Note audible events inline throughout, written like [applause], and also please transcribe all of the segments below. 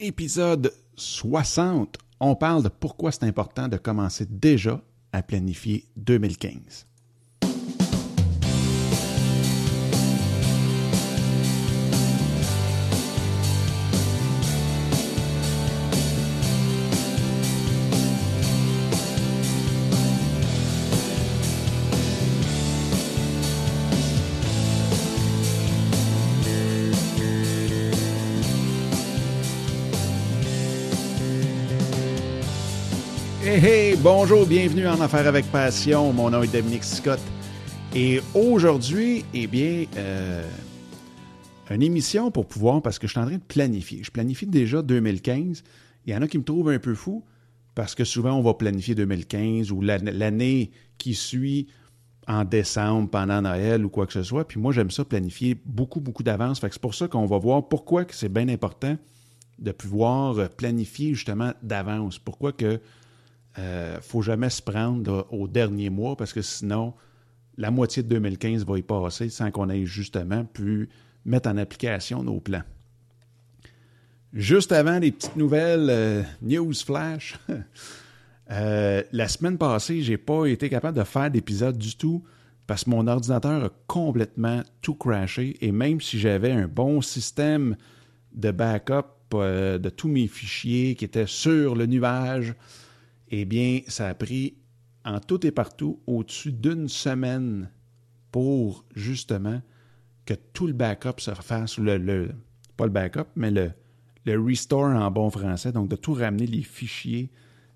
épisode 60. On parle de pourquoi c'est important de commencer déjà à planifier 2015. Hey, bonjour, bienvenue en Affaires avec Passion. Mon nom est Dominique Scott. Et aujourd'hui, eh bien, euh, une émission pour pouvoir, parce que je suis en train de planifier. Je planifie déjà 2015. Il y en a qui me trouvent un peu fou parce que souvent on va planifier 2015 ou l'année qui suit en décembre, pendant Noël ou quoi que ce soit. Puis moi, j'aime ça planifier beaucoup, beaucoup d'avance. Fait que c'est pour ça qu'on va voir pourquoi que c'est bien important de pouvoir planifier justement d'avance. Pourquoi que euh, faut jamais se prendre au dernier mois parce que sinon, la moitié de 2015 va y passer sans qu'on ait justement pu mettre en application nos plans. Juste avant les petites nouvelles euh, news flash, [laughs] euh, la semaine passée, j'ai pas été capable de faire d'épisode du tout parce que mon ordinateur a complètement tout crashé et même si j'avais un bon système de backup de tous mes fichiers qui étaient sur le nuage, eh bien, ça a pris en tout et partout au-dessus d'une semaine pour justement que tout le backup se refasse, le, le, pas le backup, mais le, le restore en bon français, donc de tout ramener les fichiers,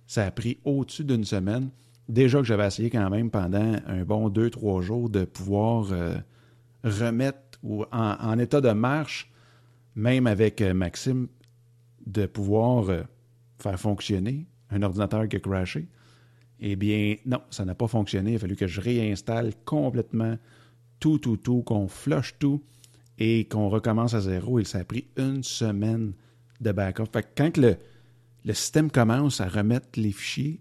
ça a pris au-dessus d'une semaine. Déjà que j'avais essayé quand même pendant un bon deux, trois jours de pouvoir euh, remettre en, état de marche, même avec euh, Maxime, de pouvoir euh, faire fonctionner un ordinateur qui a crashé. Eh bien, non, ça n'a pas fonctionné. Il a fallu que je réinstalle complètement tout, tout, tout, qu'on flush tout et qu'on recommence à zéro. Et ça a pris une semaine de backup. Fait que quand le, système commence à remettre les fichiers,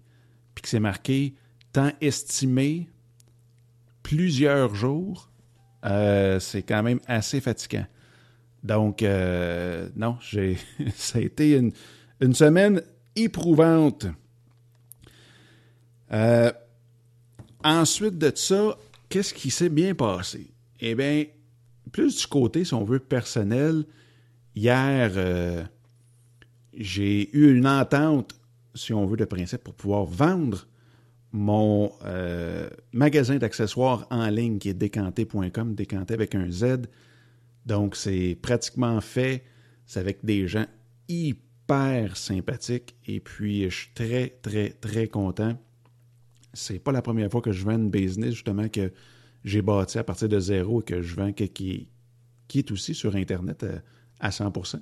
puis que c'est marqué temps estimé plusieurs jours, euh, c'est quand même assez fatigant. Donc, euh, non, j'ai, [laughs] ça a été une semaine éprouvante. Euh, ensuite de ça, qu'est-ce qui s'est bien passé? Eh bien, plus du côté, si on veut, personnel, hier, euh, j'ai eu une entente, si on veut, de principe pour pouvoir vendre mon euh, magasin d'accessoires en ligne qui est décanté.com, décanté avec un Z. Donc, c'est pratiquement fait. C'est avec des gens hyper sympathique et puis je suis très, très, très content. C'est pas la première fois que je vends une business justement que j'ai bâti à partir de zéro et que je vends, qui, est aussi sur Internet euh, à, 100%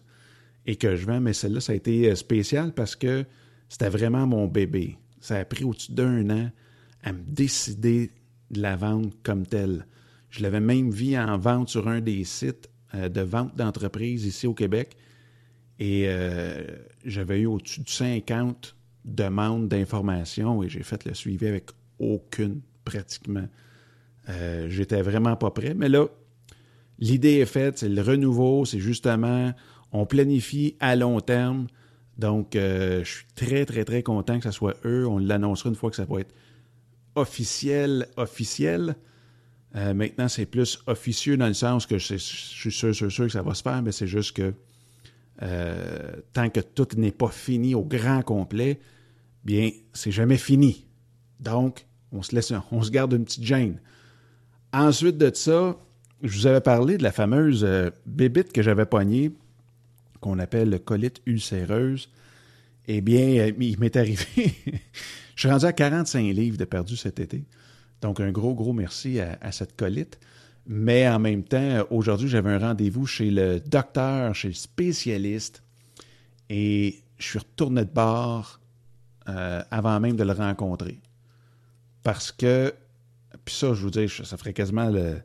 et que je vends, mais celle-là, ça a été euh, spécial parce que c'était vraiment mon bébé. Ça a pris au-dessus d'un an à me décider de la vendre comme telle. Je l'avais même vu en vente sur un des sites euh, de vente d'entreprise ici au Québec. Et euh, j'avais eu au-dessus de 50 demandes d'informations et j'ai fait le suivi avec aucune, pratiquement. Euh, j'étais vraiment pas prêt. Mais là, l'idée est faite, c'est le renouveau, c'est justement, on planifie à long terme. Donc, euh, je suis très, très, très content que ce soit eux. On l'annoncera une fois que ça va être officiel, officiel. maintenant, c'est plus officieux dans le sens que je suis sûr, sûr, sûr que ça va se faire, mais c'est juste que euh, tant que tout n'est pas fini au grand complet, bien, c'est jamais fini. Donc, on se laisse, [laughs] on se garde une petite gêne. Ensuite de ça, je vous avais parlé de la fameuse euh, bébite que j'avais pognée, qu'on appelle le colite ulcéreuse. Eh bien, euh, il m'est [laughs] arrivé. je suis rendu à 45 livres de perdu cet été. Donc, un gros, gros merci à cette colite. Mais en même temps, aujourd'hui, j'avais un rendez-vous chez le docteur, chez le spécialiste, et je suis retourné de bord euh, avant même de le rencontrer. Parce que, puis ça, je vous dis, ça ferait quasiment le.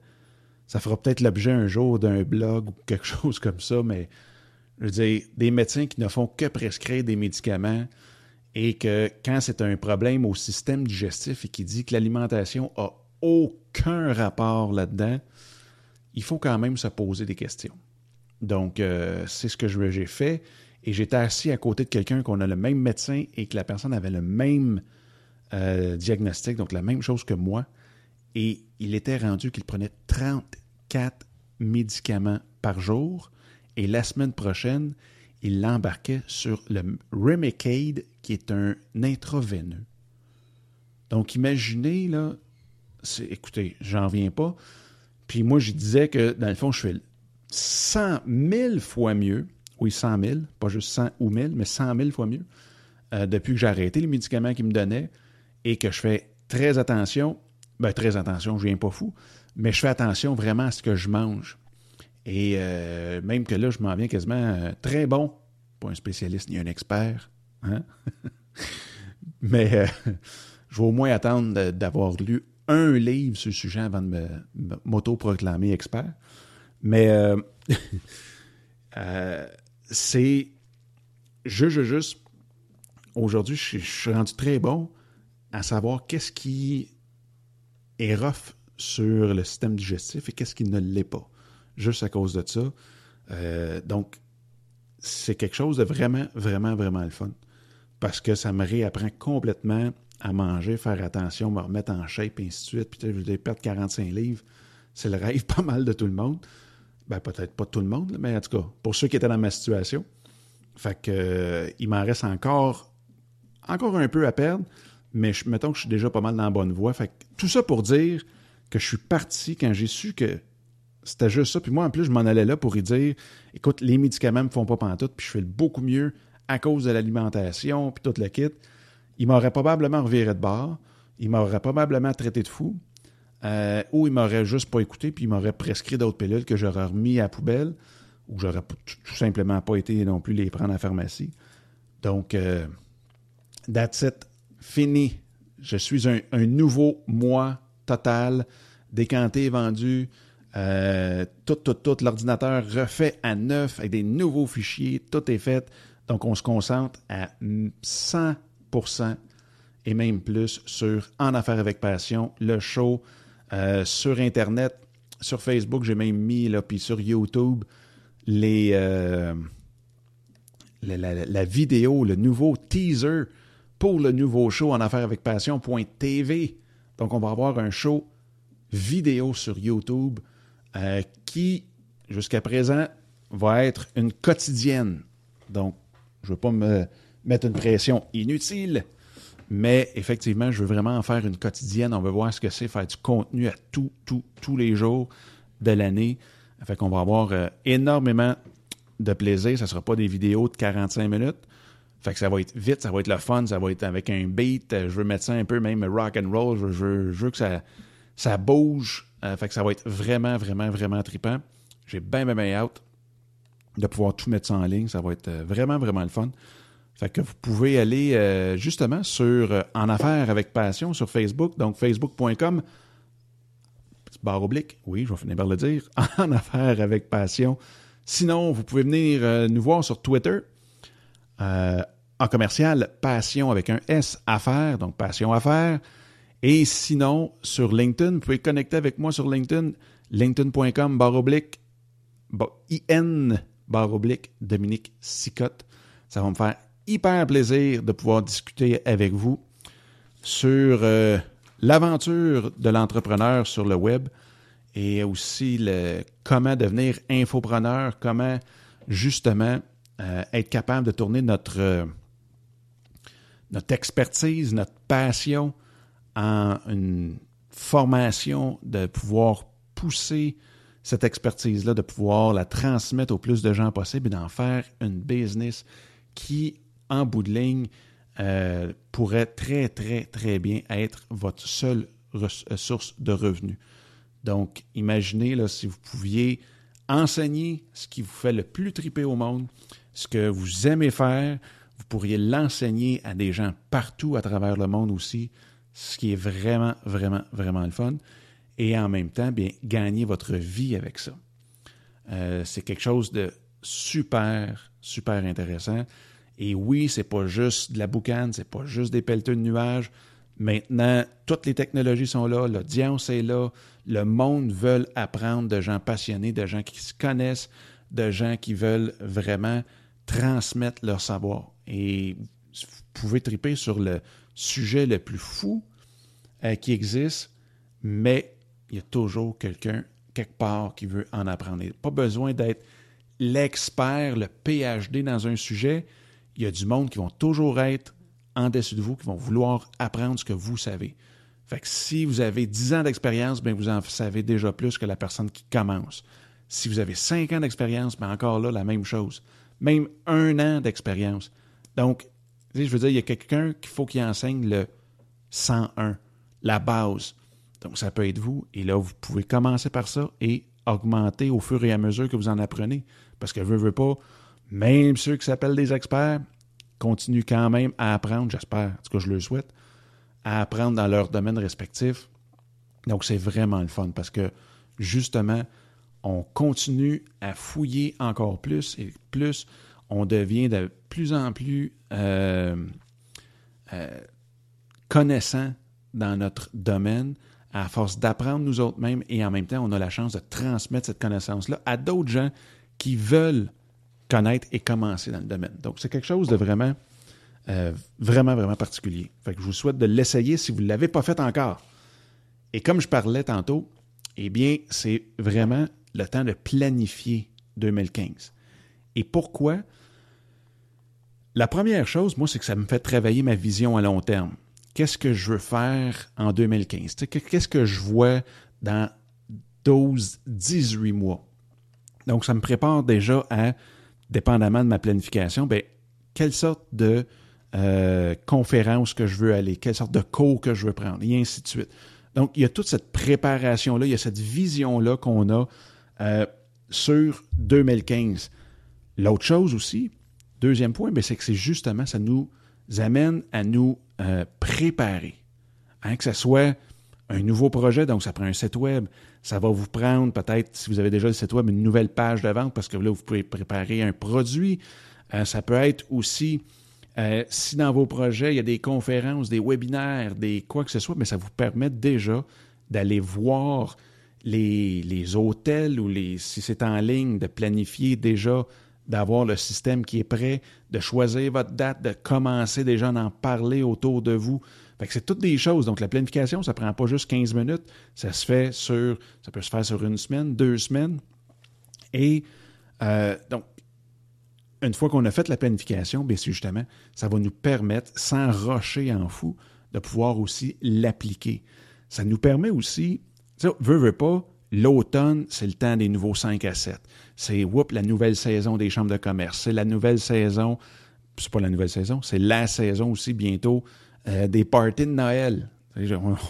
Ça fera peut-être l'objet un jour d'un blog ou quelque [laughs] chose comme ça, mais je veux dire, des médecins qui ne font que prescrire des médicaments et que quand c'est un problème au système digestif et qui dit que l'alimentation a aucun rapport là-dedans, il faut quand même se poser des questions. Donc, euh, c'est ce que j'ai fait. et j'étais assis à côté de quelqu'un qu'on a le même médecin et que la personne avait le même euh, diagnostic, donc la même chose que moi, et il était rendu qu'il prenait 34 médicaments par jour, et la semaine prochaine, il l'embarquait sur le Remicade, qui est un intraveineux. Donc, imaginez, là, écoutez, j'en viens pas. Puis moi, je disais que, dans le fond, je fais 100 000 fois mieux. Oui, 100 000, pas juste 100 ou 1000, mais 100 000 fois mieux euh, depuis que j'ai arrêté les médicaments qu'il me donnait et que je fais très attention. Ben, très attention, je viens pas fou, mais je fais attention vraiment à ce que je mange. Et euh, même que là, je m'en viens quasiment euh, très bon. Pas un spécialiste ni un expert. Hein? [laughs] mais [laughs] je vais au moins attendre d'avoir lu un livre sur le sujet avant de me, m'auto-proclamer expert. Mais euh, [laughs] euh, c'est juste, juste, aujourd'hui, je, suis rendu très bon à savoir qu'est-ce qui est rough sur le système digestif et qu'est-ce qui ne l'est pas, juste à cause de ça. Euh, donc, c'est quelque chose de vraiment, vraiment, vraiment le fun. Parce que ça me réapprend complètement à manger, faire attention, me remettre en shape, et ainsi de suite. Puis, je vais perdre 45 livres. C'est le rêve [laughs] pas mal de tout le monde. Ben, peut-être pas tout le monde, mais en tout cas, pour ceux qui étaient dans ma situation. Fait que, euh, il m'en reste encore, encore un peu à perdre, mais je, mettons que je suis déjà pas mal dans la bonne voie. Fait que, tout ça pour dire que je suis parti quand j'ai su que c'était juste ça. Puis moi, en plus, je m'en allais là pour y dire écoute, les médicaments me font pas pantoute, puis je fais beaucoup mieux à cause de l'alimentation, puis tout le kit il m'aurait probablement reviré de bord, il m'aurait probablement traité de fou, euh, ou il m'aurait juste pas écouté, puis il m'aurait prescrit d'autres pilules que j'aurais remis à poubelle, ou j'aurais tout simplement pas été non plus les prendre à la pharmacie. Donc, euh, that's it. Fini. Je suis un, nouveau moi total, décanté, vendu. Euh, tout, tout, tout. L'ordinateur refait à neuf avec des nouveaux fichiers. Tout est fait. Donc, on se concentre à 100 et même plus sur En Affaires avec Passion, le show euh, sur Internet, sur Facebook, j'ai même mis, là, puis sur YouTube, les, euh, la, vidéo, le nouveau teaser pour le nouveau show En Affaires avec Passion.tv. Donc, on va avoir un show vidéo sur YouTube euh, qui, jusqu'à présent, va être une quotidienne. Donc, je ne veux pas me mettre une pression inutile. Mais effectivement, je veux vraiment en faire une quotidienne. On veut voir ce que c'est faire du contenu à tout, tout, tous les jours de l'année. Fait qu'on va avoir euh, énormément de plaisir. Ça ne sera pas des vidéos de 45 minutes. Fait que ça va être vite, ça va être le fun, ça va être avec un beat. Je veux mettre ça un peu même rock and roll. Je veux, que ça, ça bouge. Euh, fait que ça va être vraiment, vraiment, vraiment trippant. J'ai bien, bien, bien hâte de pouvoir tout mettre ça en ligne. Ça va être euh, vraiment, vraiment le fun. Fait que vous pouvez aller euh, justement sur euh, En Affaires avec Passion sur Facebook, donc facebook.com, barre oblique, oui, je vais finir par le dire, [laughs] En Affaires avec Passion. Sinon, vous pouvez venir euh, nous voir sur Twitter, en commercial, Passion avec un S, Affaires, donc Passion Affaires. Et sinon, sur LinkedIn, vous pouvez connecter avec moi sur LinkedIn, linkedin.com, barre oblique, IN, barre oblique, Dominique Sicotte. Ça va me faire hyper plaisir de pouvoir discuter avec vous sur euh, l'aventure de l'entrepreneur sur le web et aussi le, comment devenir infopreneur, comment justement euh, être capable de tourner notre, euh, notre expertise, notre passion en une formation, de pouvoir pousser cette expertise-là, de pouvoir la transmettre au plus de gens possible et d'en faire une business qui en bout de ligne, euh, pourrait très, très, très bien être votre seule euh, source de revenus. Donc, imaginez là, si vous pouviez enseigner ce qui vous fait le plus triper au monde, ce que vous aimez faire, vous pourriez l'enseigner à des gens partout à travers le monde aussi, ce qui est vraiment, vraiment, vraiment le fun. Et en même temps, bien, gagner votre vie avec ça. Euh, c'est quelque chose de super, super intéressant. Et oui, c'est pas juste de la boucane, c'est pas juste des pelleteux de nuages. Maintenant, toutes les technologies sont là, l'audience est là, le monde veut apprendre de gens passionnés, de gens qui se connaissent, de gens qui veulent vraiment transmettre leur savoir. Et vous pouvez triper sur le sujet le plus fou euh, qui existe, mais il y a toujours quelqu'un quelque part qui veut en apprendre. Pas besoin d'être l'expert, le PhD dans un sujet. Il y a du monde qui vont toujours être en dessus de vous, qui vont vouloir apprendre ce que vous savez. Fait que si vous avez 10 ans d'expérience, bien vous en savez déjà plus que la personne qui commence. Si vous avez 5 ans d'expérience, bien encore là, la même chose. Même un an d'expérience. Donc, je veux dire, il y a quelqu'un qu'il faut qu'il enseigne le 101, la base. Donc, ça peut être vous. Et là, vous pouvez commencer par ça et augmenter au fur et à mesure que vous en apprenez. Parce que, veut, veut pas, même ceux qui s'appellent des experts continuent quand même à apprendre, j'espère, en tout cas, je le souhaite, à apprendre dans leur domaine respectif. Donc, c'est vraiment le fun parce que, justement, on continue à fouiller encore plus et plus on devient de plus en plus euh, euh, connaissant dans notre domaine à force d'apprendre nous autres mêmes et en même temps, on a la chance de transmettre cette connaissance-là à d'autres gens qui veulent connaître et commencer dans le domaine. Donc, c'est quelque chose de vraiment, euh, vraiment, vraiment particulier. Fait que je vous souhaite de l'essayer si vous ne l'avez pas fait encore. Et comme je parlais tantôt, eh bien, c'est vraiment le temps de planifier 2015. Et pourquoi? La première chose, moi, c'est que ça me fait travailler ma vision à long terme qu'est-ce que je veux faire en 2015? Qu'est-ce que je vois dans 12, 18 mois? Donc, ça me prépare déjà à, dépendamment de ma planification, bien, quelle sorte de euh, conférence que je veux aller, quelle sorte de cours que je veux prendre, et ainsi de suite. Donc, il y a toute cette préparation-là, il y a cette vision-là qu'on a euh, sur 2015. L'autre chose aussi, deuxième point, ben, c'est que c'est justement, ça nous amène à nous euh, préparer. Hein, que ce soit un nouveau projet, donc ça prend un site web, ça va vous prendre peut-être, si vous avez déjà le site web, une nouvelle page de vente parce que là, vous pouvez préparer un produit. Euh, ça peut être aussi, euh, si dans vos projets, il y a des conférences, des webinaires, des quoi que ce soit, mais ça vous permet déjà d'aller voir les, hôtels ou les, si c'est en ligne, de planifier déjà d'avoir le système qui est prêt, de choisir votre date, de commencer déjà à en parler autour de vous. C'est toutes des choses. Donc, la planification, ça prend pas juste 15 minutes. Ça se fait sur, ça peut se faire sur une semaine, deux semaines. Et euh, donc, une fois qu'on a fait la planification, bien justement, ça va nous permettre, sans rocher en fou, de pouvoir aussi l'appliquer. Ça nous permet aussi, tu sais, veut, veut pas, L'automne, c'est le temps des nouveaux 5 à 7. C'est whoop, la nouvelle saison des chambres de commerce. C'est la nouvelle saison, c'est pas la nouvelle saison, c'est la saison aussi bientôt euh, des parties de Noël.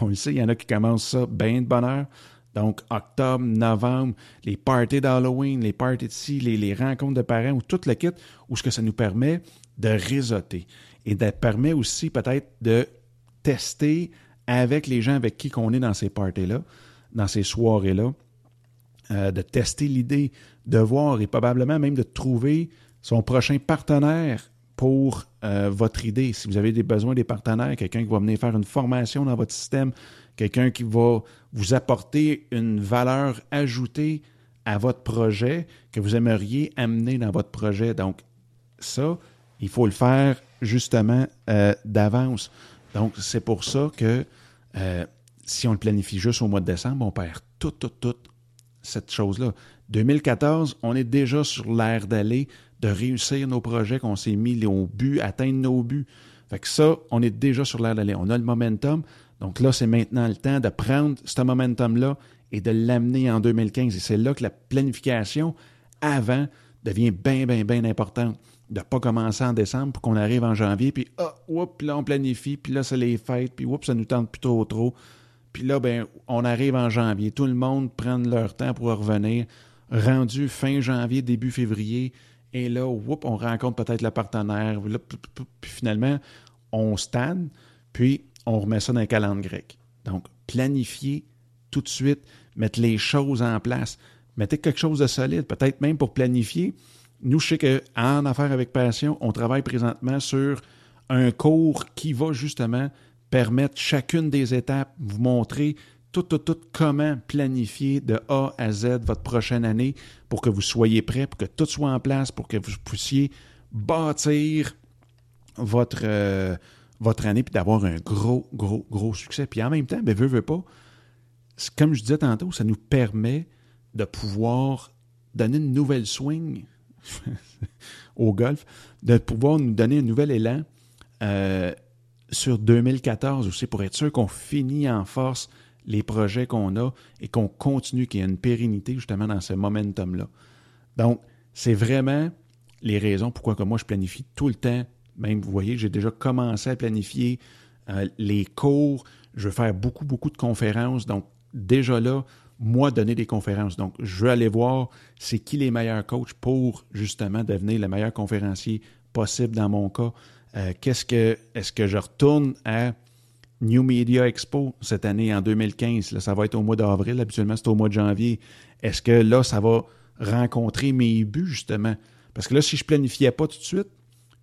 On, le sait, il y en a qui commencent ça bien de bonne heure. Donc, octobre, novembre, les parties d'Halloween, les parties de ci, les, rencontres de parents ou tout le kit, où ce que ça nous permet de réseauter. Et ça permet aussi peut-être de tester avec les gens avec qui on est dans ces parties-là dans ces soirées-là, euh, de tester l'idée, de voir et probablement même de trouver son prochain partenaire pour euh, votre idée. Si vous avez des besoins des partenaires, quelqu'un qui va venir faire une formation dans votre système, quelqu'un qui va vous apporter une valeur ajoutée à votre projet que vous aimeriez amener dans votre projet. Donc, ça, il faut le faire justement euh, d'avance. Donc, c'est pour ça que si on le planifie juste au mois de décembre, on perd toute, toute, toute cette chose-là. 2014, on est déjà sur l'air d'aller, de réussir nos projets qu'on s'est mis au but, atteindre nos buts. Fait que ça, on est déjà sur l'air d'aller. On a le momentum. Donc là, c'est maintenant le temps de prendre ce momentum-là et de l'amener en 2015. Et c'est là que la planification avant devient bien, bien, bien importante. De ne pas commencer en décembre pour qu'on arrive en janvier, puis ah, là, on planifie, puis là, c'est les fêtes, puis oups, ça nous tente plus trop, trop. Puis là, ben, on arrive en janvier. Tout le monde prend leur temps pour revenir. Rendu fin janvier, début février. Et là, on rencontre peut-être le partenaire. puis finalement, on stade, puis on remet ça dans le calendrier grec. Donc, planifier tout de suite, mettre les choses en place. Mettez quelque chose de solide, peut-être même pour planifier. Nous, je sais qu'en Affaires avec Passion, on travaille présentement sur un cours qui va justement permettre chacune des étapes, vous montrer tout, tout, tout comment planifier de A à Z votre prochaine année pour que vous soyez prêt, pour que tout soit en place, pour que vous puissiez bâtir votre, euh, votre année puis d'avoir un gros, gros, gros succès. Puis en même temps, ben, veut, veut pas, comme je disais tantôt, ça nous permet de pouvoir donner une nouvelle swing [laughs] au golf, de pouvoir nous donner un nouvel élan euh, sur 2014 aussi pour être sûr qu'on finit en force les projets qu'on a et qu'on continue, qu'il y ait une pérennité justement dans ce momentum-là. Donc, c'est vraiment les raisons pourquoi que moi je planifie tout le temps. Même, vous voyez, j'ai déjà commencé à planifier euh, les cours. Je veux faire beaucoup, beaucoup de conférences. Donc, déjà là, moi, donner des conférences. Donc, je veux aller voir c'est qui les meilleurs coachs pour justement devenir le meilleur conférencier possible dans mon cas. Euh, qu'est-ce que, est-ce que je retourne à New Media Expo cette année en 2015? Là, ça va être au mois d'avril. Habituellement, c'est au mois de janvier. Est-ce que là, ça va rencontrer mes buts, justement? Parce que là, si je planifiais pas tout de suite,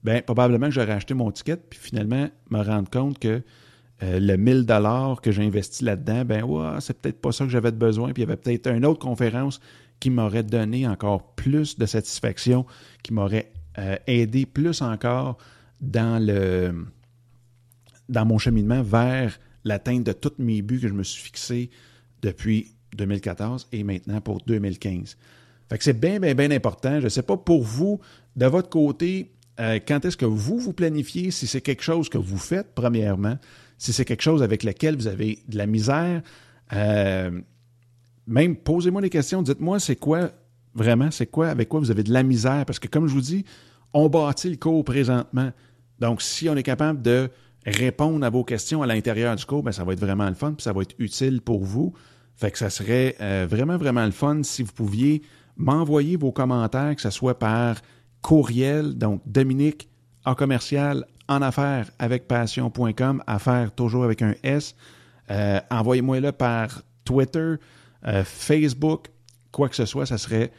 ben probablement que j'aurais acheté mon ticket, puis finalement, me rendre compte que euh, le 1000 dollars que j'ai investi là-dedans, ben ouais, c'est peut-être pas ça que j'avais besoin. Puis il y avait peut-être une autre conférence qui m'aurait donné encore plus de satisfaction, qui m'aurait euh, aidé plus encore dans le dans mon cheminement vers l'atteinte de tous mes buts que je me suis fixé depuis 2014 et maintenant pour 2015. Fait que c'est bien, bien, bien important. Je ne sais pas pour vous, de votre côté, euh, quand est-ce que vous vous planifiez, si c'est quelque chose que vous faites, premièrement, si c'est quelque chose avec lequel vous avez de la misère, euh, même posez-moi des questions, dites-moi c'est quoi vraiment, c'est quoi, avec quoi vous avez de la misère, parce que comme je vous dis, on bâtit le cours présentement. Donc, si on est capable de répondre à vos questions à l'intérieur du cours, ben, ça va être vraiment le fun, puis ça va être utile pour vous. Fait que ça serait euh, vraiment, vraiment le fun si vous pouviez m'envoyer vos commentaires, que ce soit par courriel, donc Dominique en commercial en affaires avec passion.com, affaires toujours avec un S. Euh, envoyez-moi-le par Twitter, euh, Facebook, quoi que ce soit, ça serait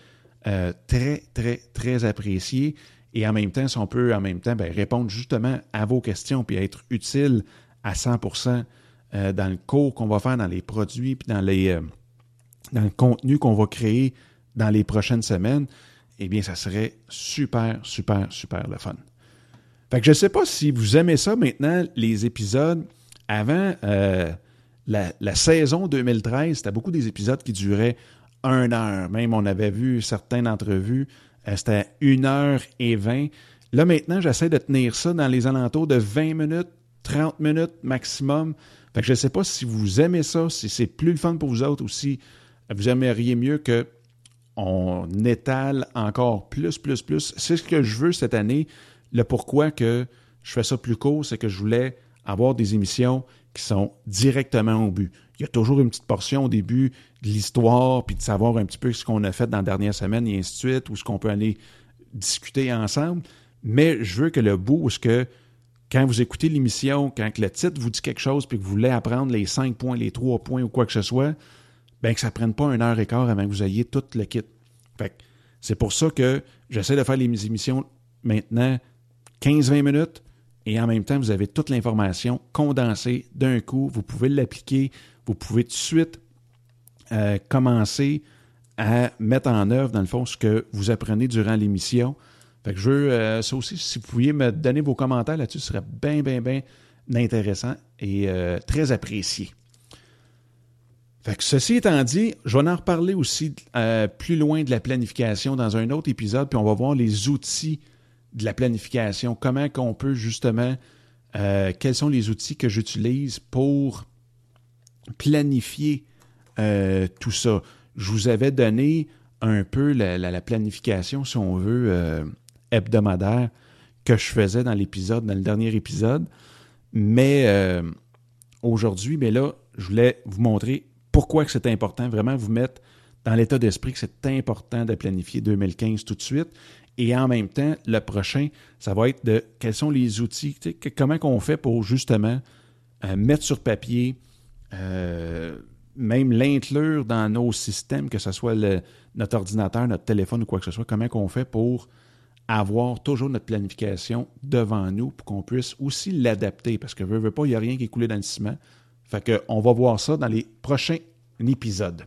très, très, très apprécié. Et en même temps, si on peut en même temps ben, répondre justement à vos questions puis être utile à 100% dans le cours qu'on va faire, dans les produits puis dans, les, dans le contenu qu'on va créer dans les prochaines semaines, eh bien, ça serait super, super, super le fun. Fait que je ne sais pas si vous aimez ça maintenant, les épisodes. Avant euh, la, saison 2013, c'était beaucoup des épisodes qui duraient une heure. Même on avait vu certaines entrevues, euh, c'était une heure et vingt. Là maintenant, j'essaie de tenir ça dans les alentours de 20 minutes, 30 minutes maximum. Fait je ne sais pas si vous aimez ça, si c'est plus le fun pour vous autres ou si vous aimeriez mieux que on étale encore plus, plus, plus. C'est ce que je veux cette année. Le pourquoi que je fais ça plus court, c'est que je voulais avoir des émissions qui sont directement au but. Il y a toujours une petite portion au début de l'histoire, puis de savoir un petit peu ce qu'on a fait dans la dernière semaine et ainsi de suite, ou ce qu'on peut aller discuter ensemble. Mais je veux que le bout, ce que quand vous écoutez l'émission, quand le titre vous dit quelque chose, puis que vous voulez apprendre les cinq points, les trois points ou quoi que ce soit, bien que ça ne prenne pas une heure et quart avant que vous ayez tout le kit. Fait c'est pour ça que j'essaie de faire les émissions maintenant 15-20 minutes et en même temps, vous avez toute l'information condensée d'un coup. Vous pouvez l'appliquer. Vous pouvez tout de suite euh, commencer à mettre en œuvre, dans le fond, ce que vous apprenez durant l'émission. Fait que je veux, euh, ça aussi, si vous pouviez me donner vos commentaires là-dessus, ce serait bien, bien, bien intéressant et euh, très apprécié. Ceci étant dit, je vais en reparler aussi plus loin de la planification dans un autre épisode, puis on va voir les outils de la planification, comment qu'on peut justement, quels sont les outils que j'utilise pour planifier euh, tout ça. Je vous avais donné un peu la, planification, si on veut, euh, hebdomadaire que je faisais dans l'épisode, dans le dernier épisode. Mais aujourd'hui, mais là, je voulais vous montrer pourquoi c'est important, vraiment vous mettre dans l'état d'esprit que c'est important de planifier 2015 tout de suite. Et en même temps, le prochain, ça va être de quels sont les outils, comment on fait pour justement euh, mettre sur papier, euh, même l'inclure dans nos systèmes, que ce soit notre ordinateur, notre téléphone ou quoi que ce soit, comment on fait pour avoir toujours notre planification devant nous pour qu'on puisse aussi l'adapter? Parce que, veut, veut pas, il n'y a rien qui est coulé dans le ciment. Fait que, on va voir ça dans les prochains épisodes.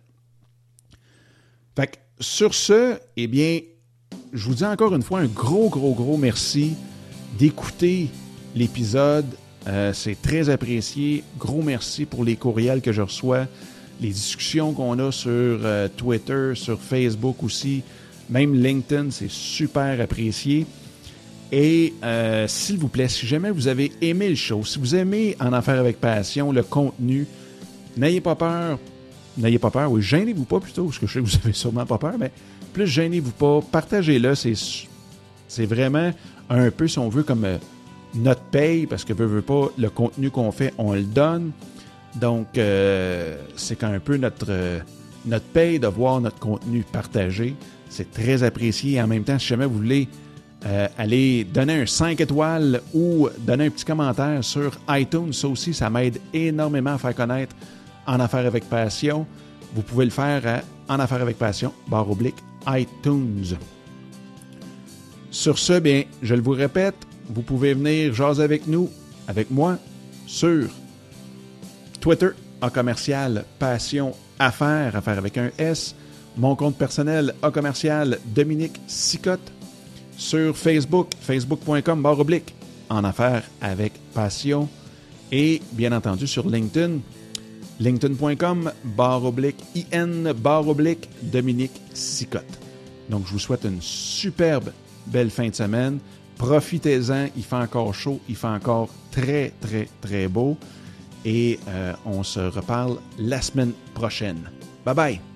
Fait que, sur ce, eh bien, je vous dis encore une fois un gros, gros, gros merci d'écouter l'épisode. Euh, c'est très apprécié. Gros merci pour les courriels que je reçois, les discussions qu'on a sur euh, Twitter, sur Facebook aussi, même LinkedIn, c'est super apprécié. Et euh, s'il vous plaît, si jamais vous avez aimé le show, si vous aimez En Affaires avec Passion, le contenu, n'ayez pas peur. N'ayez pas peur, oui, gênez-vous pas plutôt, parce que je sais que vous avez sûrement pas peur, mais plus gênez-vous pas, partagez-le, c'est, c'est vraiment un peu, si on veut, comme notre paye, parce que veut, veut pas, le contenu qu'on fait, on le donne. Donc, euh, c'est quand un peu notre, notre paye de voir notre contenu partagé. C'est très apprécié. En même temps, si jamais vous voulez euh, aller donner un 5 étoiles ou donner un petit commentaire sur iTunes. Ça aussi, ça m'aide énormément à faire connaître En Affaires avec Passion. Vous pouvez le faire à En Affaires avec Passion, barre oblique, iTunes. Sur ce, bien, je le vous répète, vous pouvez venir jaser avec nous, avec moi, sur Twitter, en commercial Passion Affaires, Affaires avec un S. Mon compte personnel, A commercial Dominique Sicotte sur Facebook, facebook.com barre oblique, en affaires avec passion. Et bien entendu sur LinkedIn, linkedin.com barre oblique, IN barre oblique, Dominique Sicotte. Donc je vous souhaite une superbe belle fin de semaine. Profitez-en, il fait encore chaud, il fait encore très très très beau. Et euh, on se reparle la semaine prochaine. Bye bye!